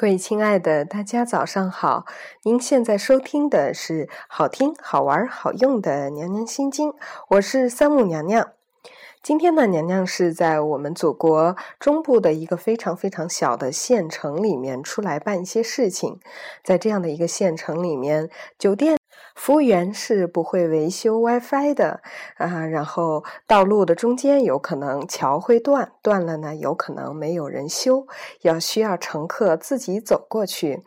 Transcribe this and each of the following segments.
各位亲爱的，大家早上好！您现在收听的是好听、好玩、好用的《娘娘心经》，我是三木娘娘。今天呢，娘娘是在我们祖国中部的一个非常非常小的县城里面出来办一些事情。在这样的一个县城里面，酒店。服务员是不会维修 WiFi 的啊，然后道路的中间有可能桥会断，断了呢有可能没有人修，要需要乘客自己走过去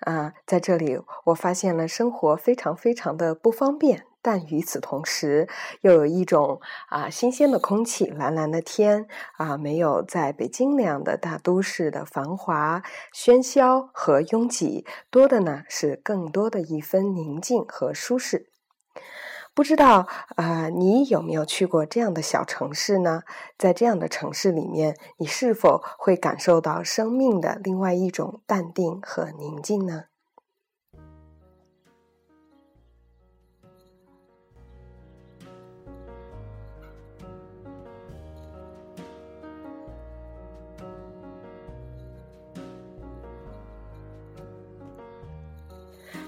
啊。在这里，我发现了生活非常非常的不方便。但与此同时，又有一种啊新鲜的空气、蓝蓝的天啊，没有在北京那样的大都市的繁华、喧嚣和拥挤，多的呢是更多的一分宁静和舒适。不知道啊，你有没有去过这样的小城市呢？在这样的城市里面，你是否会感受到生命的另外一种淡定和宁静呢？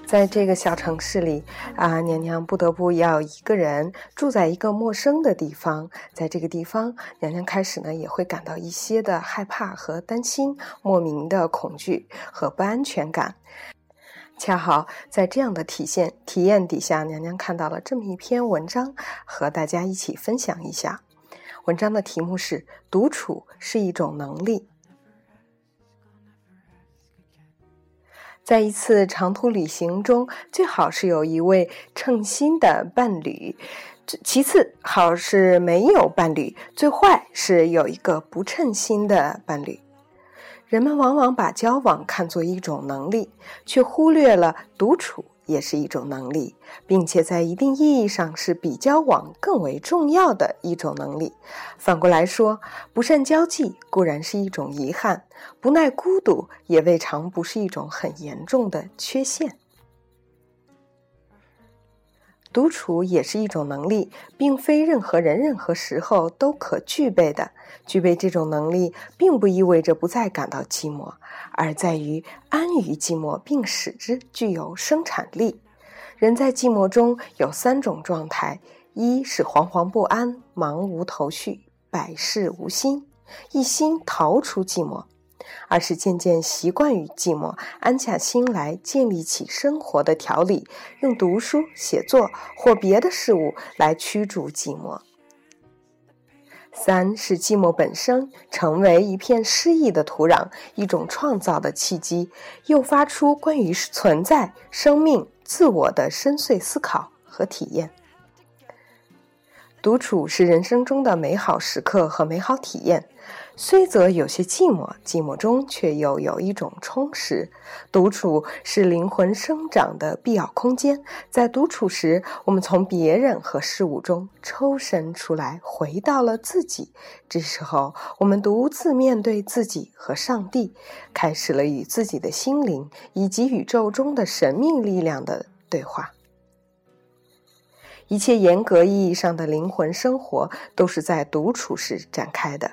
在这个小城市里啊，娘娘不得不要一个人住在一个陌生的地方。在这个地方，娘娘开始呢也会感到一些的害怕和担心，莫名的恐惧和不安全感。恰好在这样的体现体验底下，娘娘看到了这么一篇文章，和大家一起分享一下。文章的题目是“独处是一种能力”。在一次长途旅行中，最好是有一位称心的伴侣；其次，好是没有伴侣；最坏是有一个不称心的伴侣。人们往往把交往看作一种能力，却忽略了独处。也是一种能力，并且在一定意义上是比交往更为重要的一种能力。反过来说，不善交际固然是一种遗憾，不耐孤独也未尝不是一种很严重的缺陷。独处也是一种能力，并非任何人、任何时候都可具备的。具备这种能力，并不意味着不再感到寂寞，而在于安于寂寞，并使之具有生产力。人在寂寞中有三种状态：一是惶惶不安、茫无头绪、百事无心，一心逃出寂寞。而是渐渐习惯于寂寞，安下心来建立起生活的条理，用读书、写作或别的事物来驱逐寂寞。三是寂寞本身成为一片诗意的土壤，一种创造的契机，诱发出关于存在、生命、自我的深邃思考和体验。独处是人生中的美好时刻和美好体验。虽则有些寂寞，寂寞中却又有一种充实。独处是灵魂生长的必要空间，在独处时，我们从别人和事物中抽身出来，回到了自己。这时候，我们独自面对自己和上帝，开始了与自己的心灵以及宇宙中的神秘力量的对话。一切严格意义上的灵魂生活，都是在独处时展开的。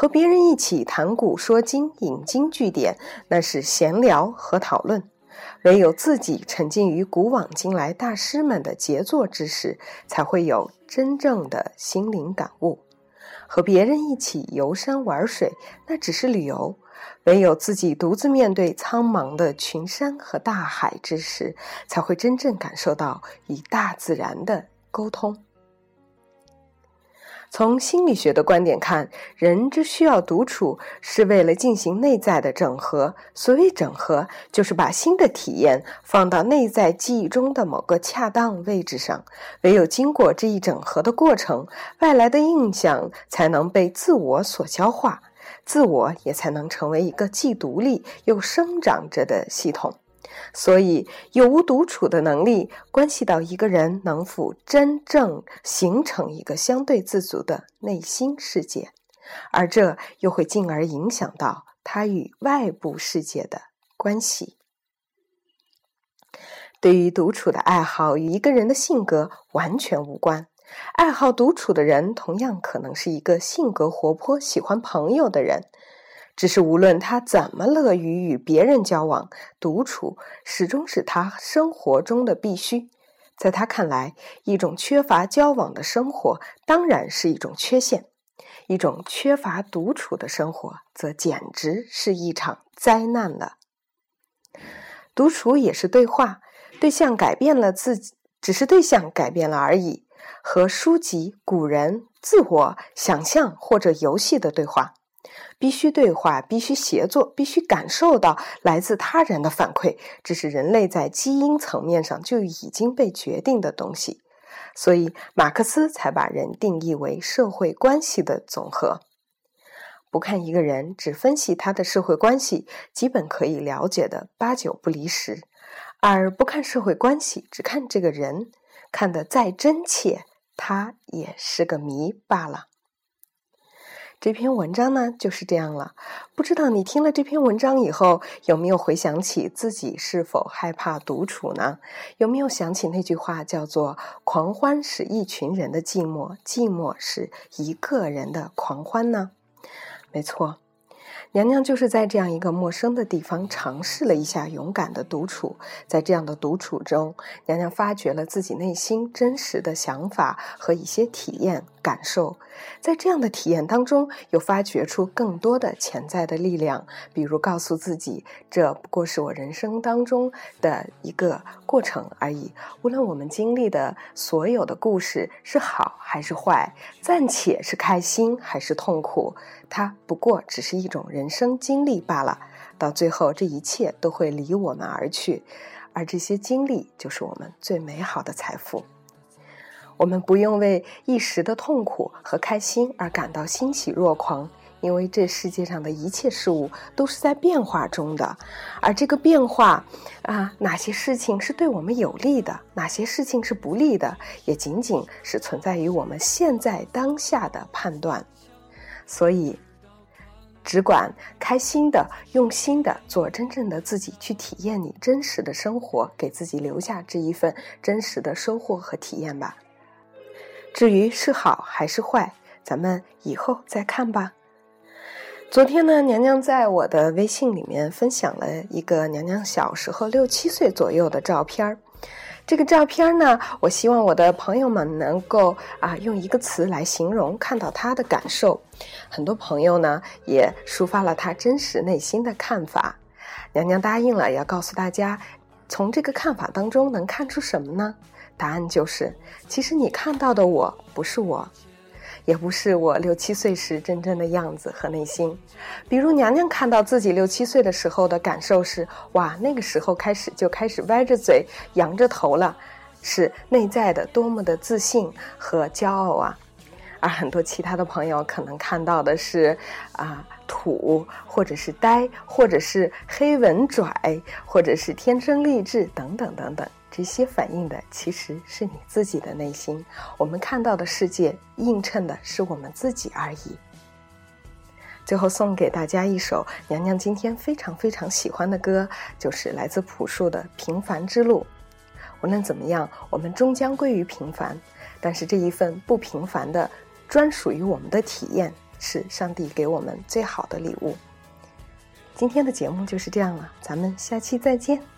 和别人一起谈古说今、引经据典，那是闲聊和讨论；唯有自己沉浸于古往今来大师们的杰作之时，才会有真正的心灵感悟。和别人一起游山玩水，那只是旅游；唯有自己独自面对苍茫的群山和大海之时，才会真正感受到与大自然的沟通。从心理学的观点看，人之需要独处，是为了进行内在的整合。所谓整合，就是把新的体验放到内在记忆中的某个恰当位置上。唯有经过这一整合的过程，外来的印象才能被自我所消化，自我也才能成为一个既独立又生长着的系统。所以，有无独处的能力，关系到一个人能否真正形成一个相对自足的内心世界，而这又会进而影响到他与外部世界的关系。对于独处的爱好，与一个人的性格完全无关。爱好独处的人，同样可能是一个性格活泼、喜欢朋友的人。只是无论他怎么乐于与别人交往，独处始终是他生活中的必须。在他看来，一种缺乏交往的生活当然是一种缺陷；一种缺乏独处的生活，则简直是一场灾难了。独处也是对话，对象改变了自己，只是对象改变了而已。和书籍、古人、自我、想象或者游戏的对话。必须对话，必须协作，必须感受到来自他人的反馈，这是人类在基因层面上就已经被决定的东西。所以，马克思才把人定义为社会关系的总和。不看一个人，只分析他的社会关系，基本可以了解的八九不离十；而不看社会关系，只看这个人，看得再真切，他也是个谜罢了。这篇文章呢就是这样了，不知道你听了这篇文章以后有没有回想起自己是否害怕独处呢？有没有想起那句话叫做“狂欢是一群人的寂寞，寂寞是一个人的狂欢”呢？没错。娘娘就是在这样一个陌生的地方尝试了一下勇敢的独处，在这样的独处中，娘娘发掘了自己内心真实的想法和一些体验感受，在这样的体验当中，又发掘出更多的潜在的力量，比如告诉自己，这不过是我人生当中的一个过程而已。无论我们经历的所有的故事是好还是坏，暂且是开心还是痛苦。它不过只是一种人生经历罢了，到最后这一切都会离我们而去，而这些经历就是我们最美好的财富。我们不用为一时的痛苦和开心而感到欣喜若狂，因为这世界上的一切事物都是在变化中的，而这个变化啊，哪些事情是对我们有利的，哪些事情是不利的，也仅仅是存在于我们现在当下的判断。所以，只管开心的、用心的做真正的自己，去体验你真实的生活，给自己留下这一份真实的收获和体验吧。至于是好还是坏，咱们以后再看吧。昨天呢，娘娘在我的微信里面分享了一个娘娘小时候六七岁左右的照片儿。这个照片呢，我希望我的朋友们能够啊用一个词来形容看到他的感受。很多朋友呢也抒发了他真实内心的看法。娘娘答应了要告诉大家，从这个看法当中能看出什么呢？答案就是，其实你看到的我不是我。也不是我六七岁时真正的样子和内心，比如娘娘看到自己六七岁的时候的感受是：哇，那个时候开始就开始歪着嘴、扬着头了，是内在的多么的自信和骄傲啊！而很多其他的朋友可能看到的是啊土，或者是呆，或者是黑文拽，或者是天生丽质等等等等。这些反映的其实是你自己的内心，我们看到的世界映衬的是我们自己而已。最后送给大家一首娘娘今天非常非常喜欢的歌，就是来自朴树的《平凡之路》。无论怎么样，我们终将归于平凡，但是这一份不平凡的、专属于我们的体验，是上帝给我们最好的礼物。今天的节目就是这样了，咱们下期再见。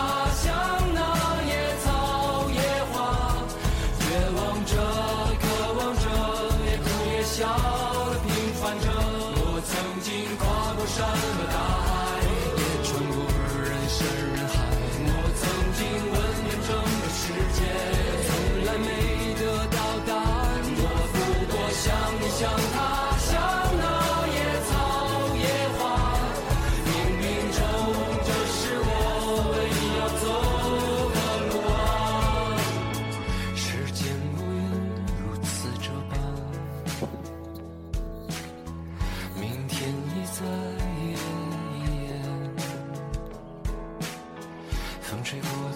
风吹过的。